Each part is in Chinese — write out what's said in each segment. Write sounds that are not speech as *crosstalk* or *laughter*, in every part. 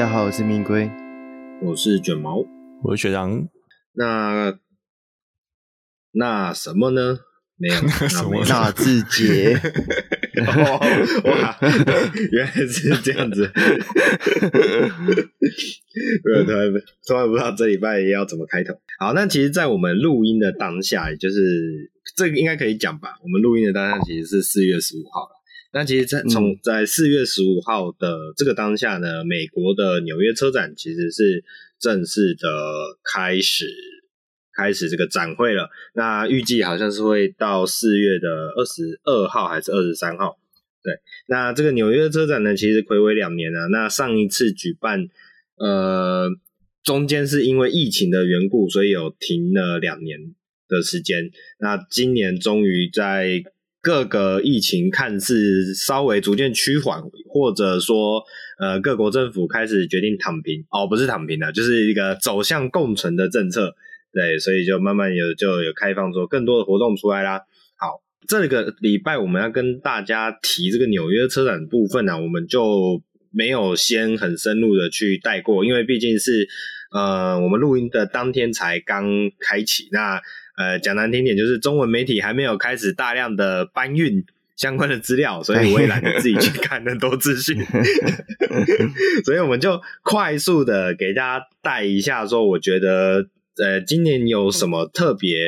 好，大家好，我是明龟，我是卷毛，我是学长。那那什么呢？没有，*laughs* 什么？纳智捷。*laughs* 哦，哇，原来是这样子。*laughs* 突然突然不知道这礼拜要怎么开头。好，那其实，在我们录音的当下，也就是这个应该可以讲吧？我们录音的当下其实是四月十五号了。那其实在，在从在四月十五号的这个当下呢，美国的纽约车展其实是正式的开始开始这个展会了。那预计好像是会到四月的二十二号还是二十三号？对，那这个纽约车展呢，其实暌违两年了。那上一次举办，呃，中间是因为疫情的缘故，所以有停了两年的时间。那今年终于在。各个疫情看似稍微逐渐趋缓，或者说，呃，各国政府开始决定躺平哦，不是躺平了，就是一个走向共存的政策，对，所以就慢慢有就有开放出更多的活动出来啦。好，这个礼拜我们要跟大家提这个纽约车展部分呢、啊，我们就没有先很深入的去带过，因为毕竟是呃我们录音的当天才刚开启那。呃，讲难听点，就是中文媒体还没有开始大量的搬运相关的资料，所以我也懒得自己去看很多资讯，*laughs* 所以我们就快速的给大家带一下，说我觉得呃今年有什么特别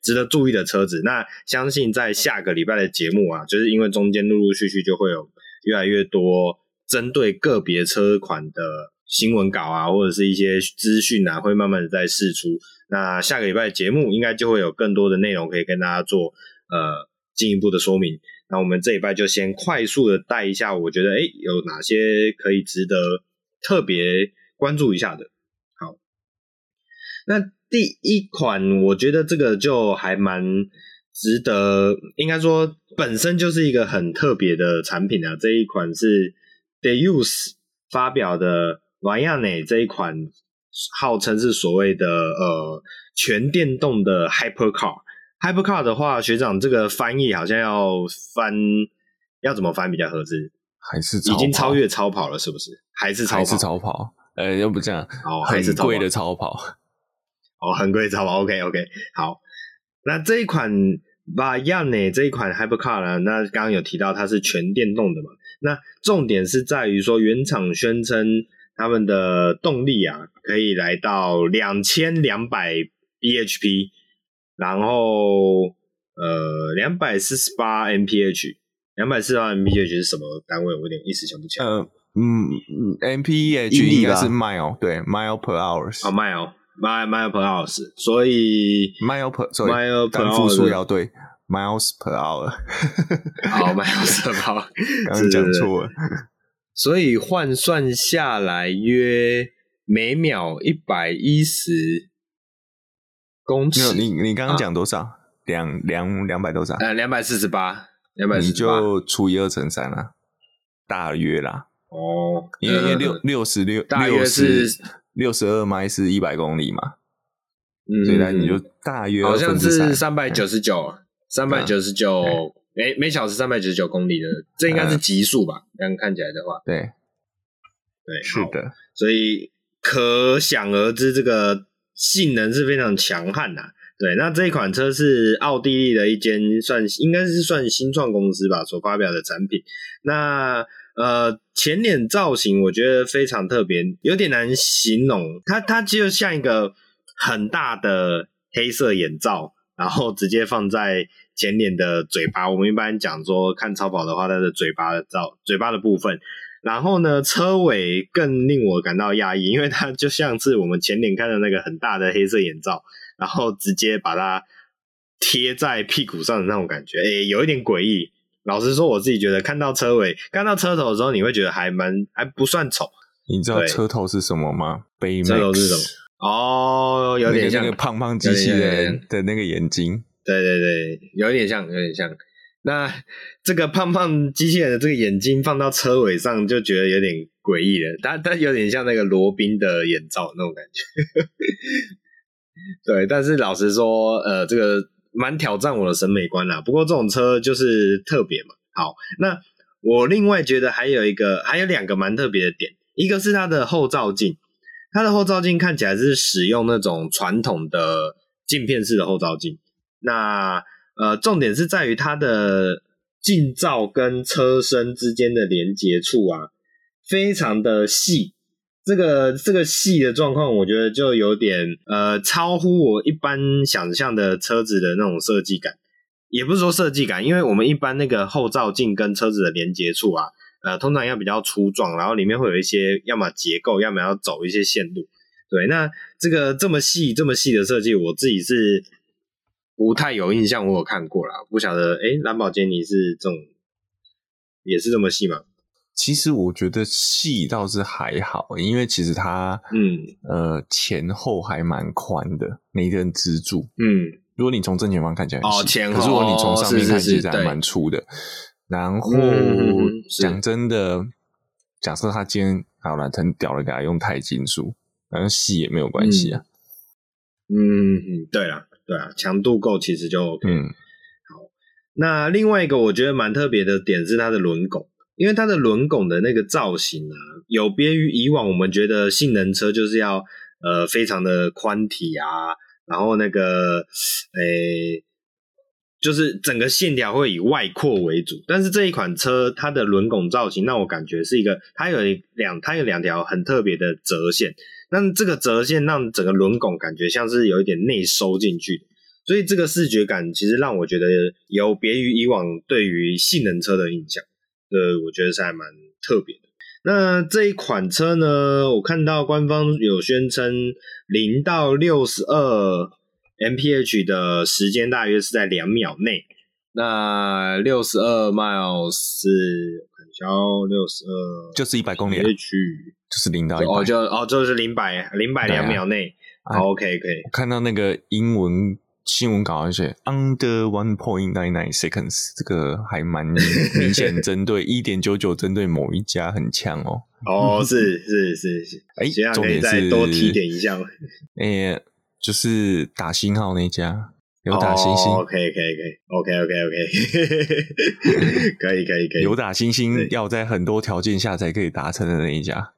值得注意的车子。那相信在下个礼拜的节目啊，就是因为中间陆陆续续就会有越来越多针对个别车款的新闻稿啊，或者是一些资讯啊，会慢慢的在释出。那下个礼拜的节目应该就会有更多的内容可以跟大家做呃进一步的说明。那我们这礼拜就先快速的带一下，我觉得诶有哪些可以值得特别关注一下的。好，那第一款我觉得这个就还蛮值得，应该说本身就是一个很特别的产品啊。这一款是 Deus 发表的 Viane 这一款。号称是所谓的呃全电动的 hypercar，hypercar 的话，学长这个翻译好像要翻要怎么翻比较合适？还是已经超越超跑了，是不是？还是超跑？还是超跑？呃，要不这样哦，还是贵的超跑？哦，很贵的超跑。OK OK，好，那这一款 Viane 这一款 hypercar 呢？那刚刚有提到它是全电动的嘛？那重点是在于说原厂宣称。他们的动力啊，可以来到两千两百 bhp，然后呃两百四十八 mph，两百四十八 mph 是什么单位？我有点一时想不起来。呃嗯，mph 应该是 mile，对，mile per hours。啊，mile，mile mile per hours，所以 mile per，mile per 单复数要对，miles per hour。好，miles per hour，刚刚讲错了。所以换算下来约每秒一百一十公尺。你你刚刚讲多少？两两两百多少？呃，两百四十八，两百四十八。你就除以二乘三啦，大约啦。哦，因为六六十六，大约是六十二迈是一百公里嘛。嗯，所以呢，你就大约好像是三百九十九，三百九十九。每每小时三百九十九公里的，这应该是极速吧？这样、嗯、看起来的话，对，对，是的。所以可想而知，这个性能是非常强悍的。对，那这一款车是奥地利的一间算应该是算新创公司吧所发表的产品。那呃，前脸造型我觉得非常特别，有点难形容。它它就像一个很大的黑色眼罩，然后直接放在。前脸的嘴巴，我们一般讲说看超跑的话，它的嘴巴的照嘴巴的部分。然后呢，车尾更令我感到讶异，因为它就像是我们前脸看的那个很大的黑色眼罩，然后直接把它贴在屁股上的那种感觉，诶，有一点诡异。老实说，我自己觉得看到车尾、看到车头的时候，你会觉得还蛮还不算丑。你知道车头是什么吗？杯车头是什么？哦，有点像那个胖胖机器人的那个眼睛。对对对，有点像，有点像。那 *laughs* 这个胖胖机器人的这个眼睛放到车尾上，就觉得有点诡异了。它它有点像那个罗宾的眼罩那种感觉。*laughs* 对，但是老实说，呃，这个蛮挑战我的审美观啦。不过这种车就是特别嘛。好，那我另外觉得还有一个，还有两个蛮特别的点。一个是它的后照镜，它的后照镜看起来是使用那种传统的镜片式的后照镜。那呃，重点是在于它的镜罩跟车身之间的连接处啊，非常的细。这个这个细的状况，我觉得就有点呃，超乎我一般想象的车子的那种设计感。也不是说设计感，因为我们一般那个后照镜跟车子的连接处啊，呃，通常要比较粗壮，然后里面会有一些要么结构，要么要走一些线路。对，那这个这么细这么细的设计，我自己是不太有印象，我有看过啦，不晓得哎，蓝宝坚尼是这种也是这么细吗？其实我觉得细倒是还好，因为其实它嗯呃前后还蛮宽的那一根支柱嗯。如果你从正前方看起来哦，前后，可是如果你从上面看，其实还蛮粗的。是是是，然后讲真的，假设他今天好了，很屌了给他用钛金属，反正细也没有关系啊。嗯嗯，对啦，对啊，强度够其实就 OK。嗯，好。那另外一个我觉得蛮特别的点是它的轮拱，因为它的轮拱的那个造型啊，有别于以往我们觉得性能车就是要呃非常的宽体啊。然后那个，诶，就是整个线条会以外扩为主，但是这一款车它的轮拱造型让我感觉是一个，它有两，它有两条很特别的折线，那这个折线让整个轮拱感觉像是有一点内收进去，所以这个视觉感其实让我觉得有别于以往对于性能车的印象，呃，我觉得是还蛮特别的。那这一款车呢，我看到官方有宣称零到六十二 mph 的时间大约是在两秒内。那六十二 miles 是，我看一下哦，六十二就是一百公里，mph 就是零到一百，哦就哦就是零百零百两秒内。好，OK 可以。我看到那个英文。新闻稿而且 under one point nine nine seconds，这个还蛮 *laughs* 明显针对一点九九，针对某一家很强哦。哦，是是是是，哎、欸，重点是多提点一下吗？*laughs* 哎、欸，就是打星号那家有打星星。OK 可以可以，OK OK OK，*laughs* 可以可以可以，有打星星要在很多条件下才可以达成的那一家。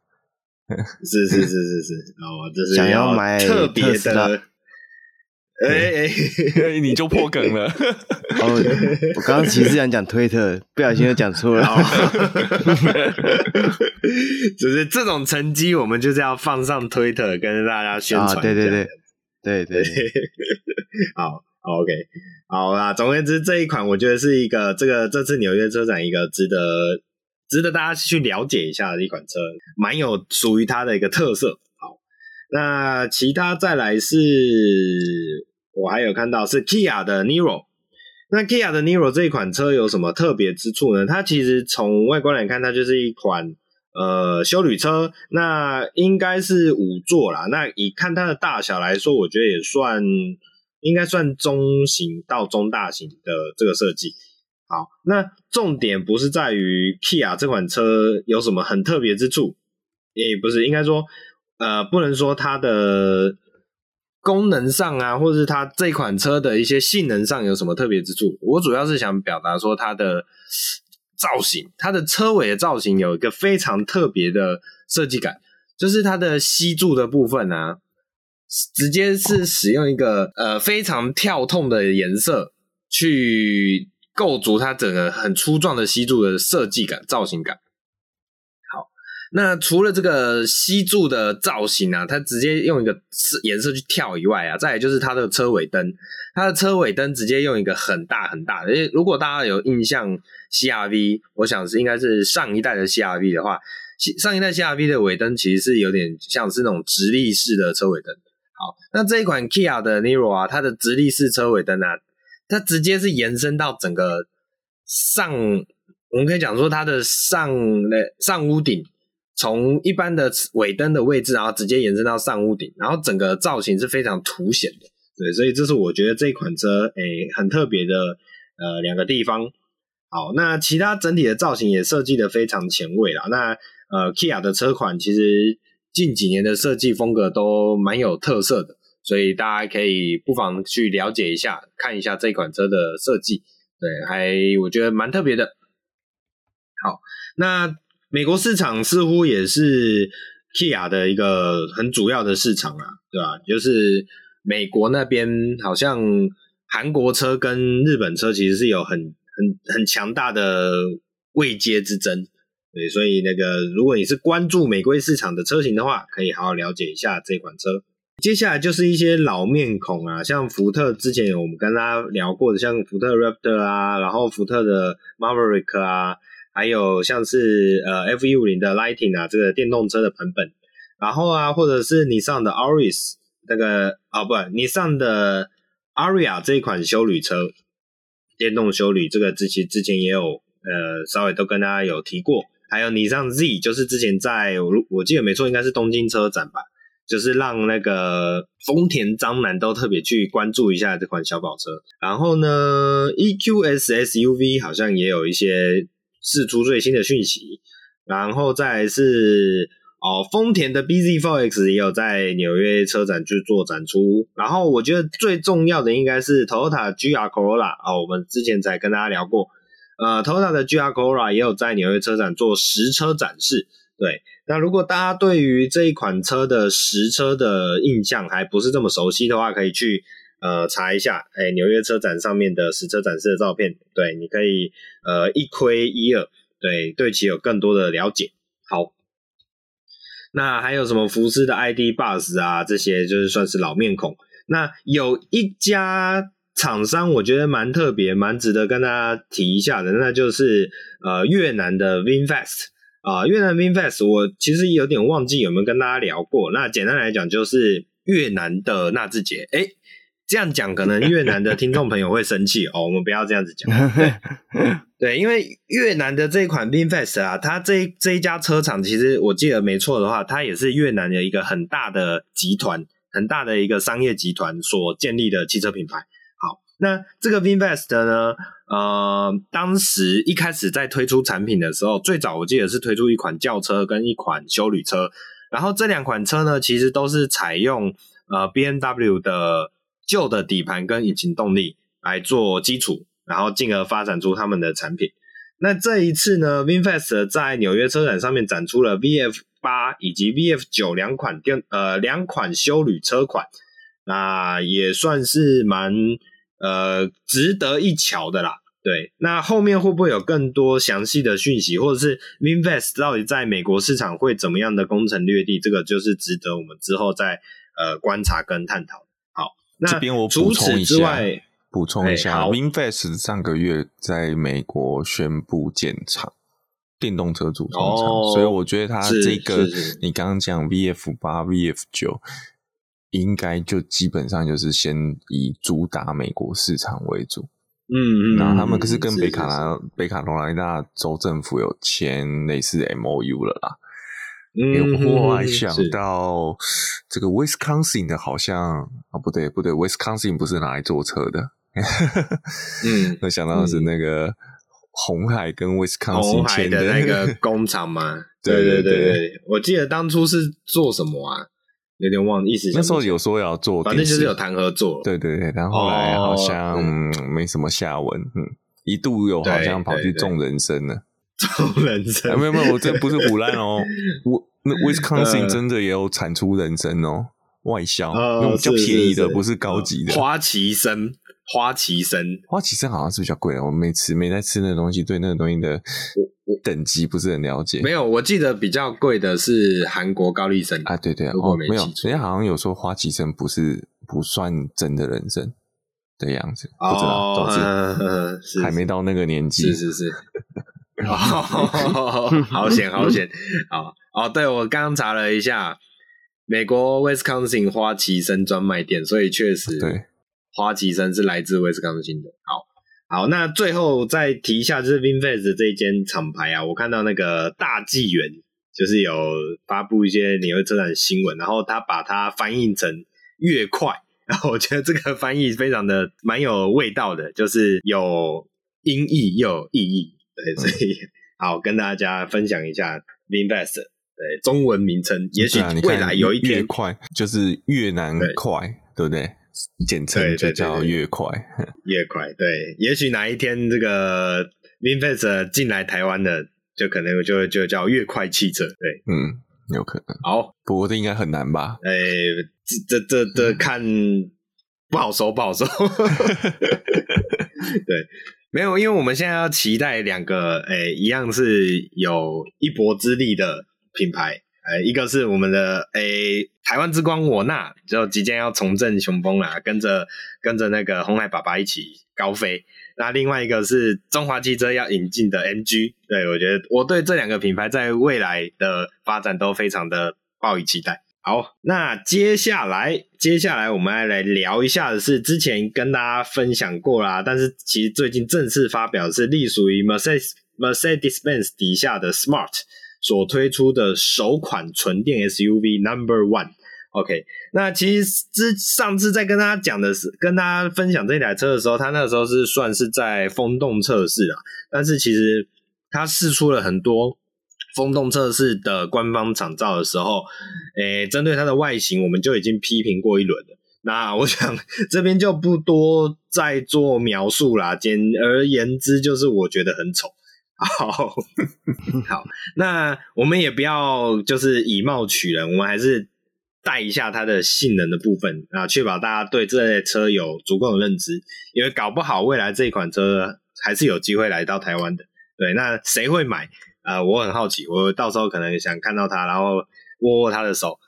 *laughs* 是是是是是，哦，这是想要买特别的。哎哎，欸、你就破梗了。*laughs* 哦，我刚刚其实想讲推特，不小心又讲错了。就是这种成绩，我们就是要放上推特跟大家宣传、对对，对对，对。*laughs* 好，OK，好啦。总而言之，这一款我觉得是一个这个这次纽约车展一个值得值得大家去了解一下的一款车，蛮有属于它的一个特色。好，那其他再来是。我还有看到是 Kia 的 Niro，那 Kia 的 Niro 这一款车有什么特别之处呢？它其实从外观来看，它就是一款呃休旅车，那应该是五座啦。那以看它的大小来说，我觉得也算应该算中型到中大型的这个设计。好，那重点不是在于 Kia 这款车有什么很特别之处，也不是应该说呃不能说它的。功能上啊，或者是它这款车的一些性能上有什么特别之处？我主要是想表达说它的造型，它的车尾的造型有一个非常特别的设计感，就是它的吸柱的部分啊，直接是使用一个呃非常跳痛的颜色去构筑它整个很粗壮的吸柱的设计感、造型感。好那除了这个吸柱的造型啊，它直接用一个颜色去跳以外啊，再来就是它的车尾灯，它的车尾灯直接用一个很大很大的。因为如果大家有印象，CRV，我想是应该是上一代的 CRV 的话，上一代 CRV 的尾灯其实是有点像是那种直立式的车尾灯。好，那这一款 Kia 的 Niro 啊，它的直立式车尾灯啊，它直接是延伸到整个上，我们可以讲说它的上的上屋顶。从一般的尾灯的位置，然后直接延伸到上屋顶，然后整个造型是非常凸显的，对，所以这是我觉得这款车诶、很特别的呃两个地方。好，那其他整体的造型也设计的非常前卫啦。那呃，Kia 的车款其实近几年的设计风格都蛮有特色的，所以大家可以不妨去了解一下，看一下这款车的设计，对，还我觉得蛮特别的。好，那。美国市场似乎也是 Kia 的一个很主要的市场啊，对吧？就是美国那边好像韩国车跟日本车其实是有很很很强大的位阶之争，对，所以那个如果你是关注美规市场的车型的话，可以好好了解一下这款车。接下来就是一些老面孔啊，像福特之前有我们跟大家聊过的，像福特 Raptor 啊，然后福特的 Maverick 啊，还有像是呃 F150 的 Lightning 啊，这个电动车的版本，然后啊，或者是你上的 Auris 那个啊，不你上的 Aria 这一款休旅车，电动休旅，这个之前之前也有呃稍微都跟大家有提过，还有你上 Z，就是之前在我我记得没错，应该是东京车展吧。就是让那个丰田章男都特别去关注一下这款小跑车，然后呢，EQS SUV 好像也有一些释出最新的讯息，然后再是哦，丰田的 BZ4X 也有在纽约车展去做展出，然后我觉得最重要的应该是 Toyota GR Corolla 啊，我们之前才跟大家聊过，呃，Toyota 的 GR Corolla 也有在纽约车展做实车展示。对，那如果大家对于这一款车的实车的印象还不是这么熟悉的话，可以去呃查一下，哎，纽约车展上面的实车展示的照片，对，你可以呃一窥一二，对，对其有更多的了解。好，那还有什么福斯的 ID. Buzz 啊，这些就是算是老面孔。那有一家厂商，我觉得蛮特别，蛮值得跟大家提一下的，那就是呃越南的 VinFast。啊，越南 VinFast，我其实有点忘记有没有跟大家聊过。那简单来讲，就是越南的纳智捷。诶，这样讲可能越南的听众朋友会生气哦。我们不要这样子讲。对，*laughs* 对，因为越南的这一款 VinFast 啊，它这这一家车厂，其实我记得没错的话，它也是越南的一个很大的集团，很大的一个商业集团所建立的汽车品牌。那这个 VinFast 呢？呃，当时一开始在推出产品的时候，最早我记得是推出一款轿车跟一款休旅车，然后这两款车呢，其实都是采用呃 BMW 的旧的底盘跟引擎动力来做基础，然后进而发展出他们的产品。那这一次呢，VinFast 在纽约车展上面展出了 VF 八以及 VF 九两款电呃两款休旅车款，那也算是蛮呃值得一瞧的啦。对，那后面会不会有更多详细的讯息，或者是 VinFast 到底在美国市场会怎么样的攻城略地？这个就是值得我们之后再呃观察跟探讨。好，那这边我补充一下，补充一下，VinFast 上个月在美国宣布建厂，电动车组装厂，哦，所以我觉得它这个你刚刚讲 VF 八、VF 九，应该就基本上就是先以主打美国市场为主。嗯嗯，那他们可是跟北卡罗北卡罗来纳州政府有签类似 MOU 了啦。嗯，我还想到这个 Wisconsin 的，好像啊、哦、不对不对，Wisconsin 不是拿来坐车的。嗯，*laughs* 我想到的是那个红海跟 Wisconsin 签的那个 *laughs* 工厂嘛。对对对对，我记得当初是做什么啊？有点忘意思，那时候有说要做，反正就是有谈合作。对对对，然后后来好像、哦嗯、没什么下文。嗯，一度有好像跑去种人参了，种人参、啊？没有没有，我这不是唬烂哦。*laughs* 我那 Wisconsin 真的也有产出人参哦，外销，那种比较便宜的，不是高级的。花旗参，花旗参，花旗参好像是比较贵的。我没吃，没在吃那个东西，对那个东西的。等级不是很了解，没有，我记得比较贵的是韩国高丽参。啊，对对，哦，没有，人家好像有说花旗参不是不算真的人参的样子，不知道，总之、哦、还没到那个年纪，是是是，好险好险，*laughs* 哦哦，对我刚刚查了一下，美国 Wisconsin 花旗参专卖店，所以确实对，花旗参是来自 Wisconsin 的，好。好，那最后再提一下，就是 VinFast 这一间厂牌啊，我看到那个大纪元就是有发布一些纽约车展新闻，然后他把它翻译成越快，然后我觉得这个翻译非常的蛮有味道的，就是有音译又有意义，对，所以 *laughs* 好跟大家分享一下 VinFast 对中文名称，也许未来有一天越快就是越南快，对，对不对？简称就叫越快，*laughs* 越快。对，也许哪一天这个 VinFast 进来台湾的，就可能就就叫越快汽车。对，嗯，有可能。好，不过这应该很难吧？哎，这这这这 *laughs* 看不好说，不好说。*laughs* 对，没有，因为我们现在要期待两个，哎，一样是有一搏之力的品牌。呃，一个是我们的诶，台湾之光我纳，就即将要重振雄风啦，跟着跟着那个鸿海爸爸一起高飞。那另外一个是中华汽车要引进的 MG，对，我觉得我对这两个品牌在未来的发展都非常的抱以期待。好，那接下来接下来我们要来聊一下的是之前跟大家分享过啦，但是其实最近正式发表是隶属于 Mercedes Mercedes-Benz 底下的 Smart。所推出的首款纯电 SUV Number One，OK，那其实之上次在跟大家讲的是，跟大家分享这台车的时候，它那个时候是算是在风洞测试啊，但是其实他试出了很多风洞测试的官方厂照的时候，诶，针对它的外形，我们就已经批评过一轮了。那我想这边就不多再做描述啦，简而言之，就是我觉得很丑。好 *laughs* 好，那我们也不要就是以貌取人，我们还是带一下它的性能的部分啊，确保大家对这台车有足够的认知，因为搞不好未来这一款车还是有机会来到台湾的。对，那谁会买啊、呃？我很好奇，我到时候可能想看到他，然后握握他的手，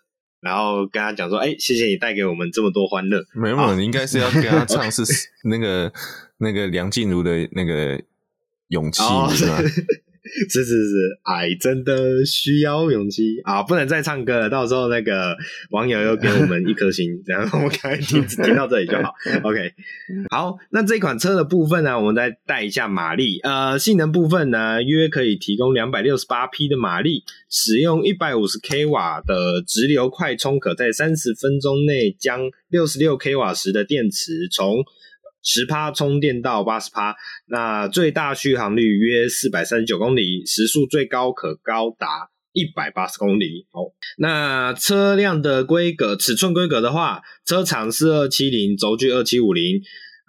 然后跟他讲说：“哎、欸，谢谢你带给我们这么多欢乐。”没有，你应该是要跟他唱是 *laughs* 那个那个梁静茹的那个。勇气是吧？是是 *laughs* 是，爱真的需要勇气啊！不能再唱歌了，到时候那个网友又给我们一颗星，*laughs* 然后我们赶快听听到这里就好。OK，*laughs* 好，那这款车的部分呢，我们再带一下马力。呃，性能部分呢，约可以提供两百六十八匹的马力，使用一百五十 k 瓦的直流快充，可在三十分钟内将六十六 k 瓦时的电池从十趴充电到八十趴，那最大续航率约四百三十九公里，时速最高可高达一百八十公里。好，那车辆的规格、尺寸规格的话，车长四二七零，轴距二七五零，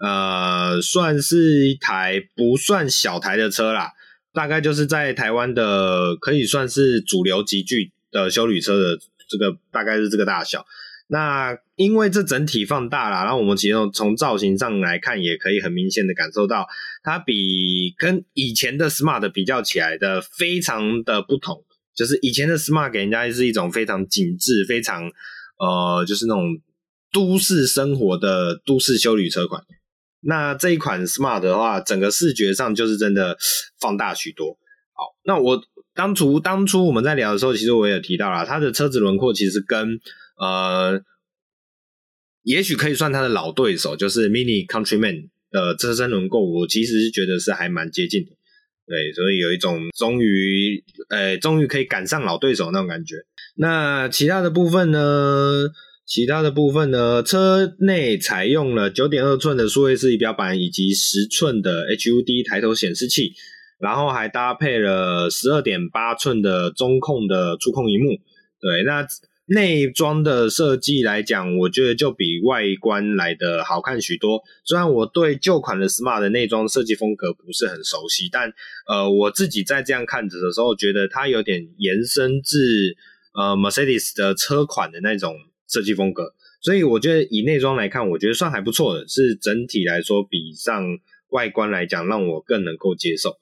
呃，算是一台不算小台的车啦，大概就是在台湾的可以算是主流级距的休旅车的这个大概是这个大小。那因为这整体放大了，然后我们其实从造型上来看，也可以很明显的感受到，它比跟以前的 Smart 比较起来的非常的不同。就是以前的 Smart 给人家是一种非常紧致、非常呃，就是那种都市生活的都市休旅车款。那这一款 Smart 的话，整个视觉上就是真的放大许多。好，那我当初当初我们在聊的时候，其实我也提到了，它的车子轮廓其实跟呃，也许可以算他的老对手，就是 Mini Countryman 的车身轮廓，我其实是觉得是还蛮接近的，对，所以有一种终于，呃，终于可以赶上老对手那种感觉。那其他的部分呢？其他的部分呢？车内采用了九点二寸的数位式仪表板以及十寸的 HUD 抬头显示器，然后还搭配了十二点八寸的中控的触控荧幕，对，那。内装的设计来讲，我觉得就比外观来的好看许多。虽然我对旧款的 Smart 的内装设计风格不是很熟悉，但呃，我自己在这样看着的时候，觉得它有点延伸至呃 Mercedes 的车款的那种设计风格。所以我觉得以内装来看，我觉得算还不错的，是整体来说比上外观来讲，让我更能够接受。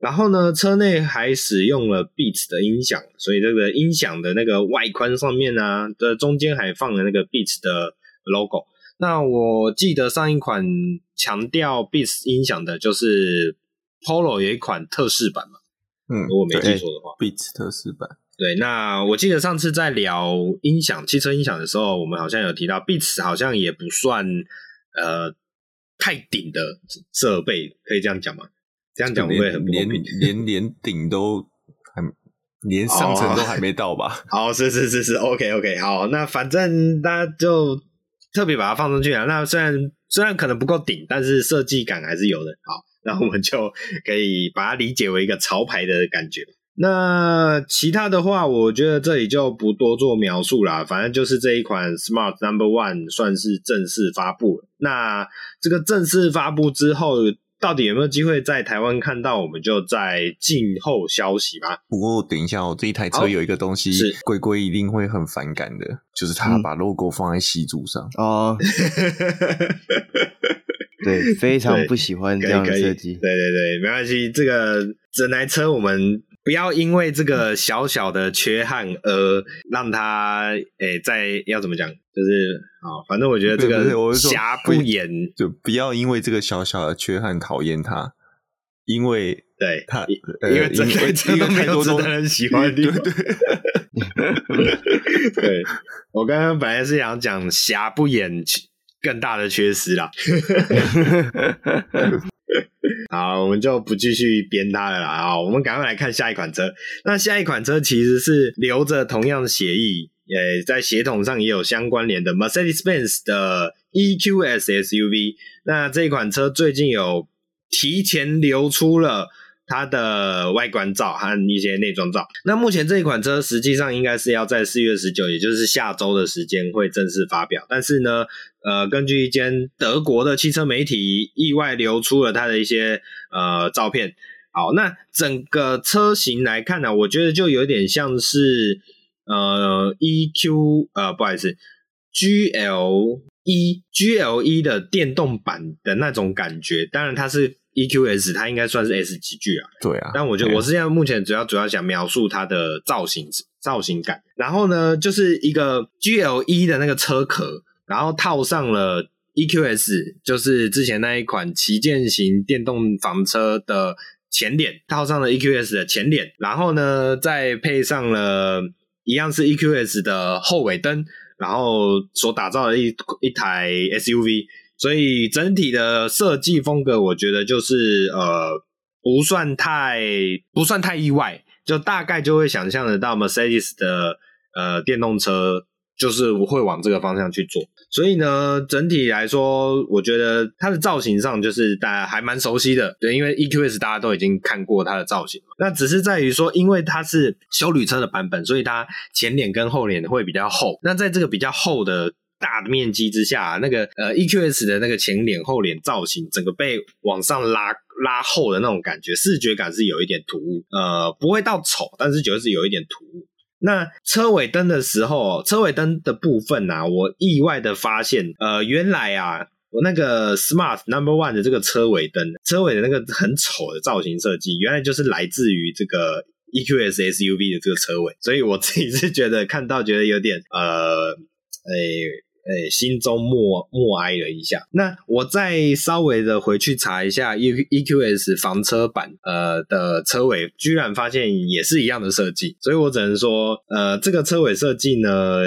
然后呢，车内还使用了 Beats 的音响，所以这个音响的那个外观上面呢、啊，的中间还放了那个 Beats 的 logo。那我记得上一款强调 Beats 音响的就是 Polo 有一款特仕版嘛，嗯，如果我没记错的话，Beats 特仕版。对，那我记得上次在聊音响、汽车音响的时候，我们好像有提到 Beats 好像也不算呃太顶的设备，可以这样讲吗？这样讲会不会很？连连连顶都还连上层都还没到吧？好，*laughs* 好，是是是是，OK OK，好，那反正大家就特别把它放上去啊。那虽然虽然可能不够顶，但是设计感还是有的。好，那我们就可以把它理解为一个潮牌的感觉。那其他的话，我觉得这里就不多做描述啦。反正就是这一款 Smart Number One 算是正式发布了。那这个正式发布之后。到底有没有机会在台湾看到，我们就在静候消息吧。不过等一下，我这一台车有一个东西，是龟龟一定会很反感的，就是他把 logo 放在吸柱上哦。对，*laughs* 非常不喜欢这样的设计。对对对，没关系，这个整台车我们。不要因为这个小小的缺憾而让他诶、欸，在要怎么讲，就是啊，反正我觉得这个瑕不掩，就不要因为这个小小的缺憾讨厌他，因为对他，因为真的真的没有值得人喜欢的地方。对，对 *laughs* 我刚刚本来是想讲瑕不掩更大的缺失啦。*laughs* 好，我们就不继续编它了啊。我们赶快来看下一款车。那下一款车其实是留着同样的协议，呃，在协同上也有相关联的 Mercedes-Benz 的 EQS SUV。那这款车最近有提前流出了。它的外观照和一些内装照。那目前这一款车实际上应该是要在四月十九，也就是下周的时间会正式发表。但是呢，呃，根据一间德国的汽车媒体意外流出了它的一些呃照片。好，那整个车型来看呢、我觉得就有点像是呃 EQ 呃不好意思 GLE GLE 的电动版的那种感觉。当然它是。EQS 它应该算是 S 级距啊，对啊，但我觉得我是现在目前主要主要想描述它的造型造型感，然后呢，就是一个 GLE 的那个车壳，然后套上了 EQS，就是之前那一款旗舰型电动房车的前脸，套上了 EQS 的前脸，然后呢，再配上了一样是 EQS 的后尾灯，然后所打造的一一台 SUV。所以整体的设计风格，我觉得就是呃，不算太不算太意外，就大概就会想象得到 Mercedes 的呃电动车就是会往这个方向去做。所以呢，整体来说，我觉得它的造型上就是大家还蛮熟悉的，对，因为 EQS 大家都已经看过它的造型，那只是在于说，因为它是修旅车的版本，所以它前脸跟后脸会比较厚。那在这个比较厚的大的面积之下，那个呃 EQS 的那个前脸后脸造型，整个被往上拉拉厚的那种感觉，视觉感是有一点突兀，呃，不会到丑，但是就是有一点突兀。那车尾灯的时候，车尾灯的部分啊，我意外的发现，呃，原来啊，我那个 Smart Number One 的这个车尾灯，车尾的那个很丑的造型设计，原来就是来自于这个 EQS SUV 的这个车尾，所以我自己是觉得看到觉得有点呃，诶、哎，心中默默哀了一下。那我再稍微的回去查一下 E EQS 房车版呃的车尾，居然发现也是一样的设计，所以我只能说，呃，这个车尾设计呢。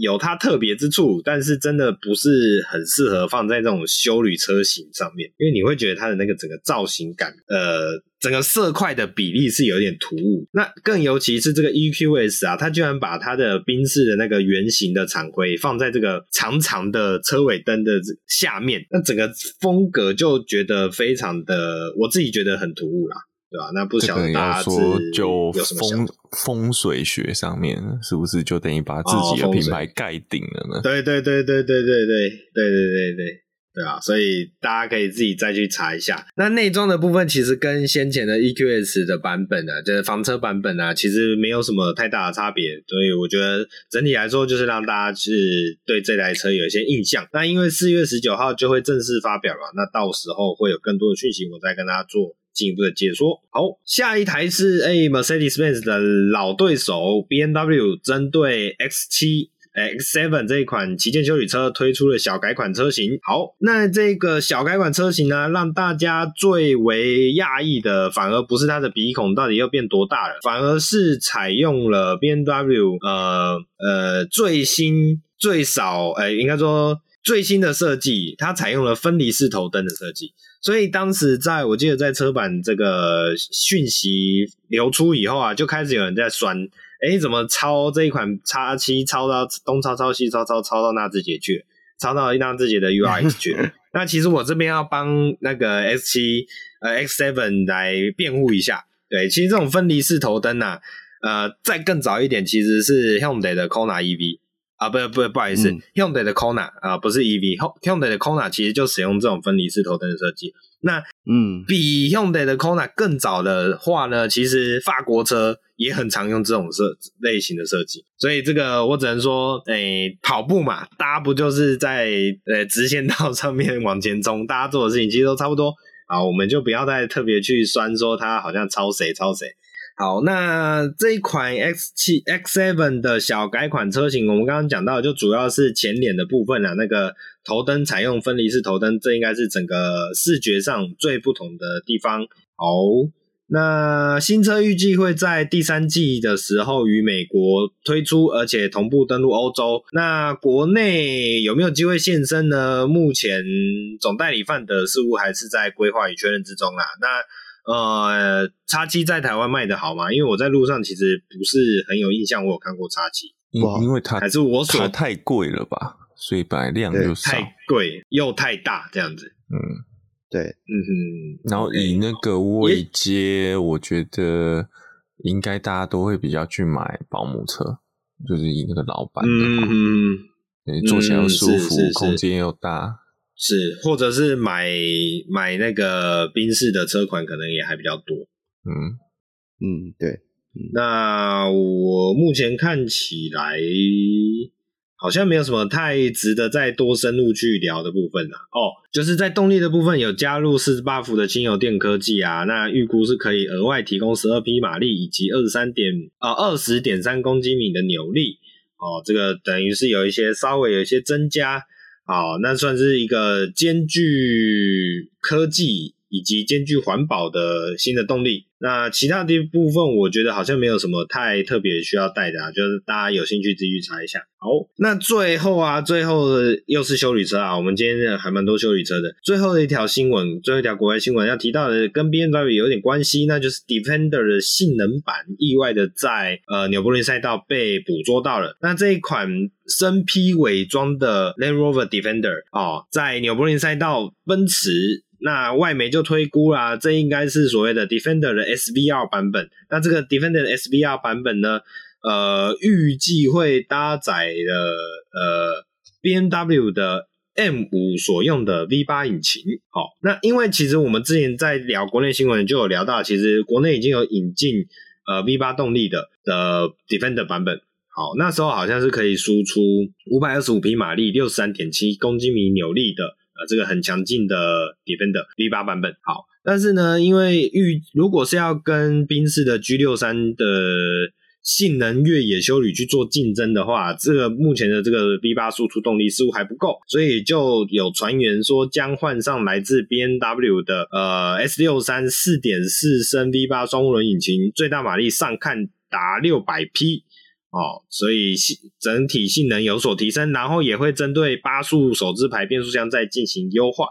有它特别之处，但是真的不是很适合放在这种休旅车型上面，因为你会觉得它的那个整个造型感，呃，整个色块的比例是有点突兀。那更尤其是这个 EQS 啊，它居然把它的宾士的那个圆形的厂徽放在这个长长的车尾灯的下面，那整个风格就觉得非常的，我自己觉得很突兀啦。对吧、啊？那不晓得大家说就风风水学上面是不是就等于把自己的品牌盖顶了呢？对对对对对对对对对对对对对啊！所以大家可以自己再去查一下。那内装的部分其实跟先前的 EQS 的版本呢、啊，就是房车版本啊，其实没有什么太大的差别。所以我觉得整体来说，就是让大家去对这台车有一些印象。那因为四月十九号就会正式发表了，那到时候会有更多的讯息，我再跟大家做。进一步的解说。好，下一台是哎，Mercedes-Benz 的老对手 BMW，针对 X7、X7 这一款旗舰休旅车推出了小改款车型。好，那这个小改款车型呢，让大家最为讶异的，反而不是它的鼻孔到底又变多大了，反而是采用了 BMW 呃呃最新最少哎，应该说最新的设计，它采用了分离式头灯的设计。所以当时在我记得在车版这个讯息流出以后啊，就开始有人在酸，哎、欸，怎么抄这一款叉七抄到东抄抄西抄抄抄到纳智捷去，抄到纳智捷的 URX *laughs* 去。那其实我这边要帮那个 X 七呃 X seven 来辩护一下，对，其实这种分离式头灯啊，呃，再更早一点其实是 Hyundai 的 Kona EV。啊，不不不好意思、嗯、Hyundai 的 Kona 啊，不是 EV，Hyundai 的 Kona 其实就使用这种分离式头灯的设计。那嗯，比 Hyundai 的 Kona 更早的话呢，其实法国车也很常用这种设类型的设计。所以这个我只能说，诶、欸，跑步嘛，大家不就是在呃直线道上面往前冲，大家做的事情其实都差不多啊，我们就不要再特别去酸说它好像超谁超谁。好，那这一款 X 七 X Seven 的小改款车型，我们刚刚讲到，就主要是前脸的部分啊，那个头灯采用分离式头灯，这应该是整个视觉上最不同的地方。好，那新车预计会在第三季的时候与美国推出，而且同步登陆欧洲。那国内有没有机会现身呢？目前总代理范德似乎还是在规划与确认之中啦。那呃，叉七在台湾卖的好吗？因为我在路上其实不是很有印象，我有看过叉七，因因为它还是我所太贵了吧，所以本来量就少，太贵又太大这样子。嗯，对，嗯哼。然后以那个位阶，我觉得应该大家都会比较去买保姆车，就是以那个老板的话，嗯哼，坐起来又舒服，嗯、空间又大。是，或者是买买那个宾士的车款，可能也还比较多。嗯嗯，对。那我目前看起来好像没有什么太值得再多深入去聊的部分啦。哦，就是在动力的部分有加入四十八伏的轻油电科技啊，那预估是可以额外提供十二匹马力以及二十三点啊二十点三公斤米的扭力。哦，这个等于是有一些稍微有一些增加。好，那算是一个兼具科技以及兼具环保的新的动力。那其他的部分，我觉得好像没有什么太特别需要带的啊，就是大家有兴趣自己去查一下。好，那最后啊，最后又是修理车啊，我们今天还蛮多修理车的。最后的一条新闻，最后一条国外新闻要提到的，跟 BMW 有点关系，那就是 Defender 的性能版意外的在呃纽柏林赛道被捕捉到了。那这一款身披伪装的 Land Rover Defender 哦，在纽柏林赛道奔驰。那外媒就推估啦，这应该是所谓的 Defender 的 SVR 版本。那这个 Defender 的 SVR 版本呢，呃，预计会搭载了呃 BMW 的 M5 所用的 V8 引擎。好，那因为其实我们之前在聊国内新闻就有聊到，其实国内已经有引进呃 V8 动力的的 Defender 版本。好，那时候好像是可以输出五百二十五匹马力、六十三点七公斤米扭力的。呃，这个很强劲的 Defender V8 版本，好，但是呢，因为预如果是要跟宾士的 G63 的性能越野修旅去做竞争的话，这个目前的这个 V8 输出动力似乎还不够，所以就有传言说将换上来自 BMW 的呃 S63 四点四升 V8 双涡轮引擎，最大马力上看达六百匹。哦，所以性整体性能有所提升，然后也会针对八速手自排变速箱再进行优化，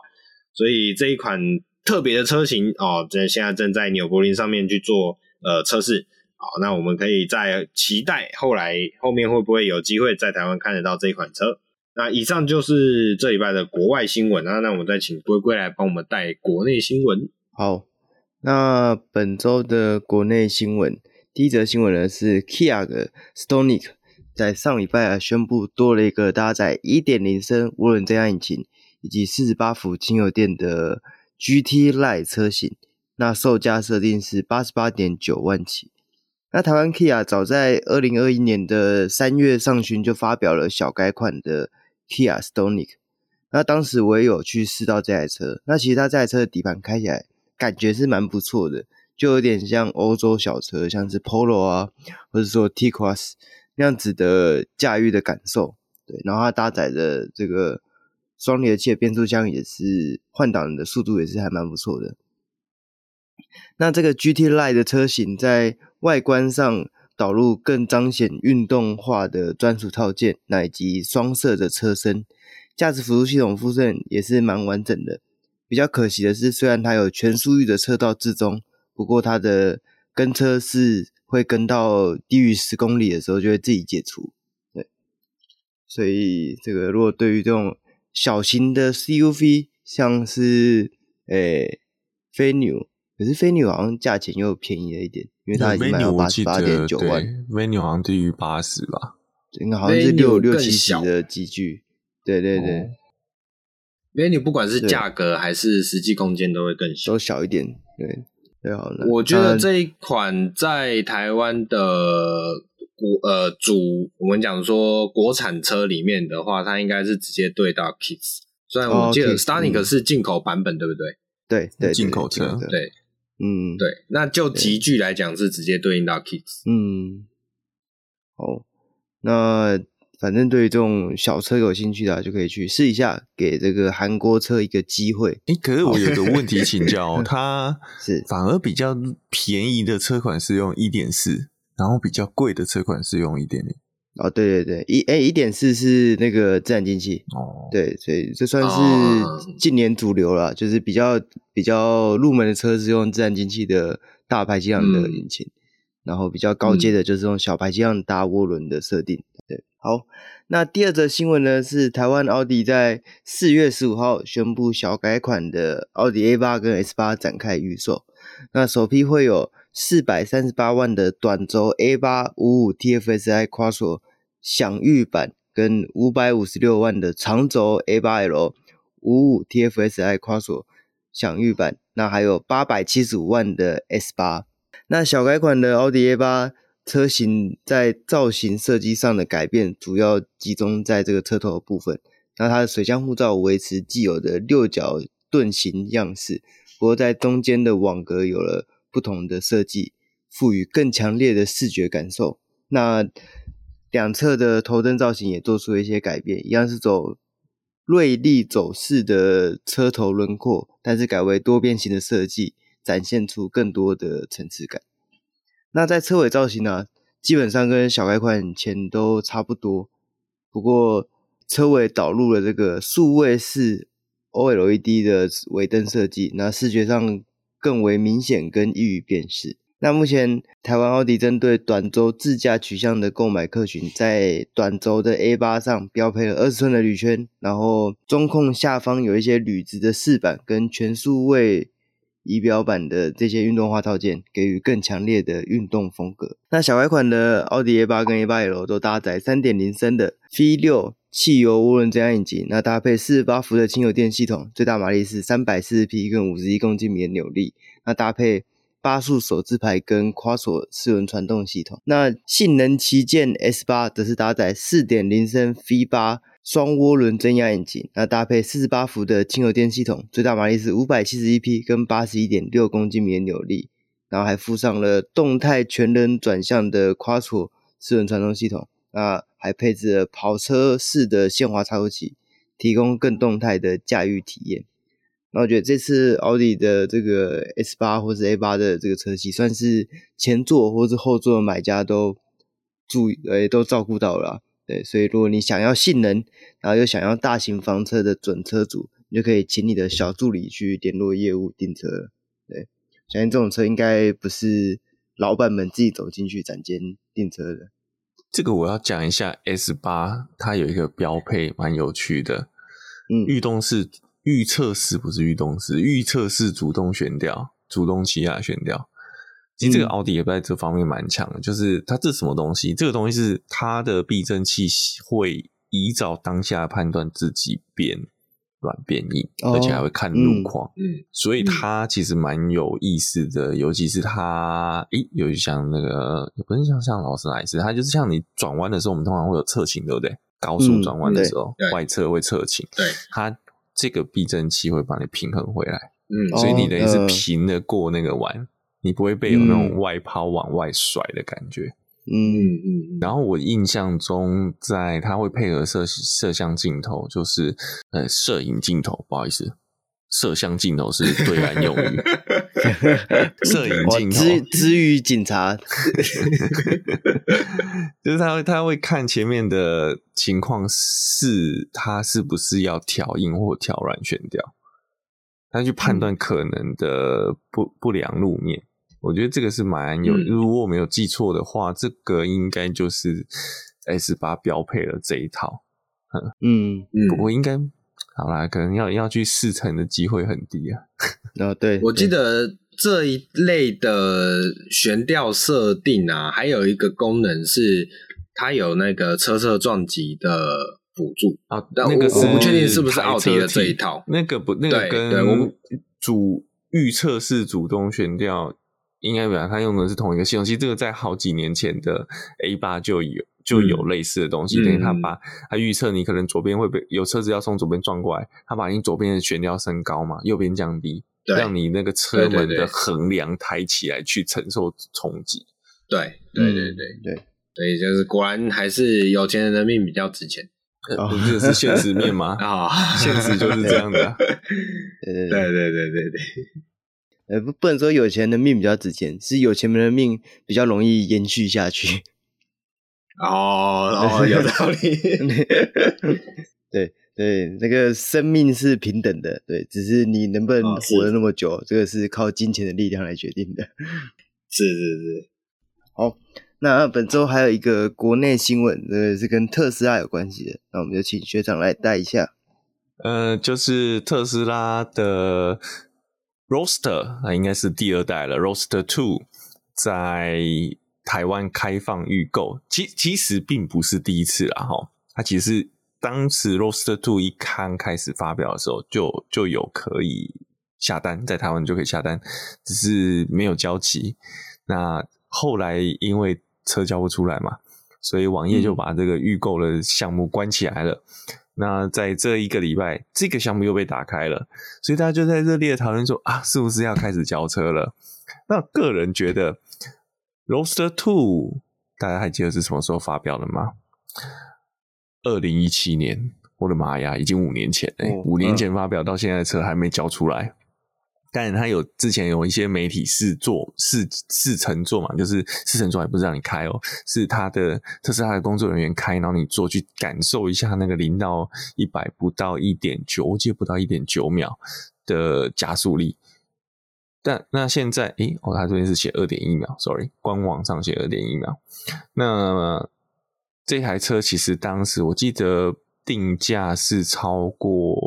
所以这一款特别的车型哦，在现在正在纽柏林上面去做呃测试。好，那我们可以再期待后来后面会不会有机会在台湾看得到这一款车。那以上就是这礼拜的国外新闻啊，那我们再请龟龟来帮我们带国内新闻。好，那本周的国内新闻。第一则新闻呢是 Kia 的 Stonic 在上礼拜啊宣布多了一个搭载1.0升涡轮增压引擎以及48伏轻油电的 GT Line 车型，那售价设定是88.9万起。那台湾 Kia 早在2021年的三月上旬就发表了小改款的 Kia Stonic，那当时我也有去试到这台车，那其实它这台车的底盘开起来感觉是蛮不错的。就有点像欧洲小车，像是 Polo 啊，或者说 T-Cross 那样子的驾驭的感受。对，然后它搭载的这个双离合器的变速箱也是换挡的速度也是还蛮不错的。那这个 GT Line 的车型在外观上导入更彰显运动化的专属套件，那以及双色的车身，驾驶辅助系统附赠也是蛮完整的。比较可惜的是，虽然它有全速域的车道置中。不过它的跟车是会跟到低于十公里的时候就会自己解除，对，所以这个如果对于这种小型的 CUV，像是诶飞牛，可是飞牛好像价钱又便宜了一点，因为它已经卖到八十八点九万，飞牛好像低于八十吧？应该好像是六六七十的机具，对对对。哦 Venue 不管是价格还是实际空间都会更小，都小一点。对。我觉得这一款在台湾的国呃主，我们讲说国产车里面的话，它应该是直接对到 Kicks。虽然我记得 Stanic 是进口版本，对不对？对对，进口车。对，嗯，对。那就级距来讲，是直接对应到 Kicks。嗯，好，那。反正对于这种小车有兴趣的，就可以去试一下，给这个韩国车一个机会。诶，可是我有个问题 *laughs* 请教，*laughs* 它是反而比较便宜的车款是用一点四，然后比较贵的车款是用一点零。哦，对对对，一哎一点四是那个自然进气哦，对，所以这算是近年主流了，就是比较比较入门的车是用自然进气的大排气量的引擎，嗯、然后比较高阶的就是用小排气量大涡轮的设定。对，好，那第二则新闻呢，是台湾奥迪在四月十五号宣布小改款的奥迪 A 八跟 S 八展开预售。那首批会有四百三十八万的短轴 A 八五五 TFSI Quattro 享誉版，跟五百五十六万的长轴 A 八 L 五五 TFSI Quattro 享誉版。那还有八百七十五万的 S 八。那小改款的奥迪 A 八。车型在造型设计上的改变，主要集中在这个车头的部分。那它的水箱护罩维持既有的六角盾形样式，不过在中间的网格有了不同的设计，赋予更强烈的视觉感受。那两侧的头灯造型也做出了一些改变，一样是走锐利走势的车头轮廓，但是改为多边形的设计，展现出更多的层次感。那在车尾造型呢、基本上跟小改款前都差不多，不过车尾导入了这个数位式 OLED 的尾灯设计，那视觉上更为明显跟易于辨识。那目前台湾奥迪针对短轴自驾取向的购买客群，在短轴的 A8 上标配了二十寸的铝圈，然后中控下方有一些铝质的饰板跟全数位。仪表板的这些运动化套件，给予更强烈的运动风格。那小改款的奥迪 A8 跟 A8L 都搭载3.0升的 V6 汽油涡轮增压引擎，那搭配48伏的轻油电系统，最大马力是340匹跟51公斤米的扭力。那搭配八速手自排跟 Quattro 四轮传动系统。那性能旗舰 S8 则是搭载4.0升 V8。双涡轮增压引擎，那搭配四十八伏的轻油电系统，最大马力是五百七十一匹，跟八十一点六公斤米的扭力，然后还附上了动态全轮转向的 Quattro 四轮传动系统，那还配置了跑车式的限滑差速器，提供更动态的驾驭体验。那我觉得这次奥迪的这个 S 八或是 A 八的这个车系，算是前座或是后座的买家都注意，诶都照顾到了。对，所以如果你想要性能，然后又想要大型房车的准车主，你就可以请你的小助理去联络业务订车。对，相信这种车应该不是老板们自己走进去展间订车的。这个我要讲一下，S 八它有一个标配蛮有趣的，嗯，预动式预测式不是预动式，预测式主动悬吊，主动起亚悬吊。其实这个奥迪也在这方面蛮强的，就是它这什么东西？这个东西是它的避震器会依照当下判断自己变软变硬，哦、而且还会看路况。嗯，所以它其实蛮有意思的，嗯、尤其是它，诶，有像那个也不是像像劳斯莱斯，它就是像你转弯的时候，我们通常会有侧倾，对不对？高速转弯的时候，嗯、外侧会侧倾，对，它这个避震器会帮你平衡回来。嗯，所以你等于是平的过那个弯。哦呃你不会被有那种外抛往外甩的感觉，嗯嗯。然后我印象中，在它会配合摄摄像镜头，就是呃摄影镜头，不好意思，摄像镜头是对 *laughs* 岸用语，*laughs* 摄影镜头，支支语警察，*laughs* 就是他会他会看前面的情况是，他是不是要调硬或调软悬吊。他去判断可能的不不良路面，我觉得这个是蛮有。如果我没有记错的话，这个应该就是 S 八标配了这一套。嗯嗯，不过应该好啦，可能要要去试乘的机会很低啊。*laughs* 哦，对，我记得这一类的悬吊设定啊，还有一个功能是。它有那个车侧撞击的辅助啊，但那个我不确定是不是奥迪的这一套，那个不，那个跟主预测式主动悬吊应该本来它用的是同一个系统。其实这个在好几年前的 A 八就有就有类似的东西，等于它把它预测你可能左边会被有车子要从左边撞过来，它把你左边的悬吊升高嘛，右边降低，让你那个车门的横梁抬起来去承受冲击。对对对对对对，就是果然还是有钱人的命比较值钱。哦，这个是现实面吗？啊，现实就是这样的、*laughs* 对对对对对对。呃，不不能说有钱人的命比较值钱，是有钱人的命比较容易延续下去。哦哦，有道理。对对，那个生命是平等的，对，只是你能不能活得那么久，哦、这个是靠金钱的力量来决定的。是是是。好。那本周还有一个国内新闻，呃，是跟特斯拉有关系的。那我们就请学长来带一下。呃，就是特斯拉的 Roadster，那应该是第二代了，Roadster Two 在台湾开放预购。其其实并不是第一次啦，哈，它其实当时 Roadster Two 一刚开始发表的时候，就就有可以下单，在台湾就可以下单，只是没有交集。那后来因为车交不出来嘛，所以网页就把这个预购的项目关起来了。嗯、那在这一个礼拜，这个项目又被打开了，所以大家就在热烈的讨论说啊，是不是要开始交车了？那个人觉得，Roadster Two，大家还记得是什么时候发表的吗？二零一七年，我的妈呀，已经五年前哎，五、哦、年前发表到现在的车还没交出来。但他有之前有一些媒体试坐试试乘坐嘛，就是试乘坐还不是让你开哦，是他的特斯拉的工作人员开，然后你坐去感受一下那个零到一百不到一点九，我记不到一点九秒的加速力。但那现在，诶，哦，他这边是写二点一秒，sorry，官网上写二点一秒。那这台车其实当时我记得定价是超过。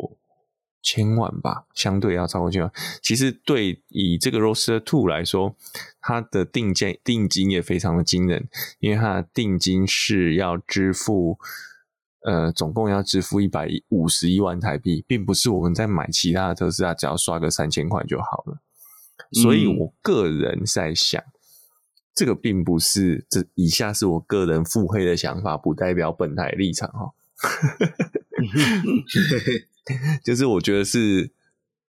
千万吧，相对要超过千万。其实对以这个 Roadster Two 来说，它的定价定金也非常的惊人，因为它的定金是要支付，呃，总共要支付一百五十一万台币，并不是我们在买其他的特斯拉只要刷个三千块就好了。所以我个人在想，嗯、这个并不是这以下是我个人腹黑的想法，不代表本台立场哈。*laughs* *laughs* *laughs* 就是我觉得是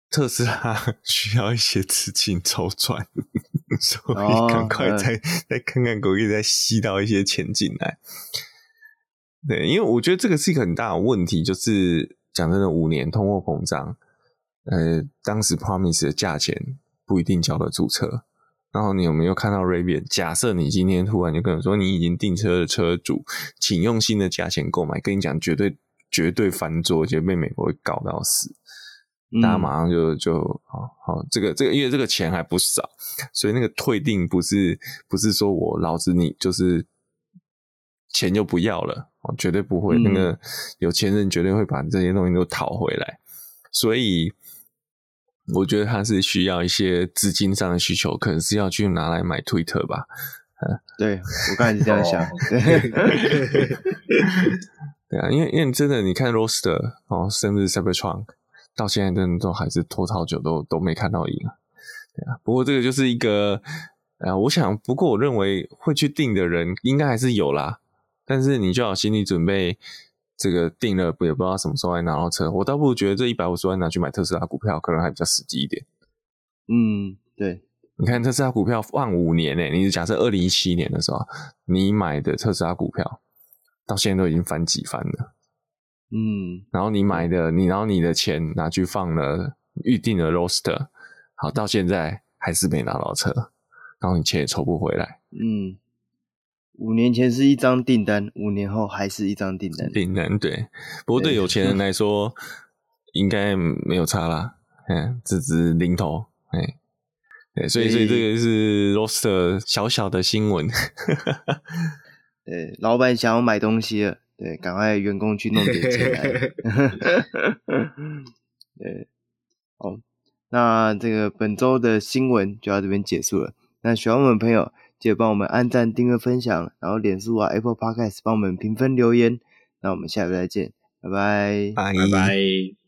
特斯拉 *laughs* 需要一些资金周转，*laughs* 所以赶快再再看看可以再吸到一些钱进来。对，因为我觉得这个是一个很大的问题，就是讲真的，五年通货膨胀，呃，当时 Promise 的价钱不一定交得住车。然后你有没有看到 Rivian？假设你今天突然就跟我说你已经订车的车主，请用新的价钱购买，跟你讲绝对。绝对翻桌，绝对被美国会告到死。大家马上就就好好，这个这个，因为这个钱还不少，所以那个退订不是不是说我老子你就是钱就不要了，绝对不会。那个有钱人绝对会把这些东西都讨回来。所以我觉得他是需要一些资金上的需求，可能是要去拿来买推特吧。嗯，对，我刚才是这样想。对啊，因为因为真的，你看 Roadster 哦，甚至 Cybertruck 到现在真的都还是拖好久都都没看到赢啊。对啊，不过这个就是一个呃，我想，不过我认为会去定的人应该还是有啦。但是你就要心理准备，这个定了也不知道什么时候还拿到车。我倒不如觉得这一百五十万拿去买特斯拉股票，可能还比较实际一点。嗯，对。你看特斯拉股票放五年诶，你假设二零一七年的时候你买的特斯拉股票。到现在都已经翻几番了，嗯，然后你买的，你然后你的钱拿去放了预定的 Roadster，好，到现在还是没拿到车，然后你钱也抽不回来，嗯，五年前是一张订单，五年后还是一张订单，订单对，不过对有钱人 *laughs* 来说应该没有差啦，嗯，这只是零头，哎，对，所以所以这个是 Roadster 小小的新闻。对，老板想要买东西了，对，赶快员工去弄点钱来。*laughs* 对，好，那这个本周的新闻就到这边结束了。那喜欢我们的朋友，记得帮我们按赞、订阅、分享，然后脸书啊、Apple Podcast 帮我们评分留言。那我们下回再见，拜拜，拜拜。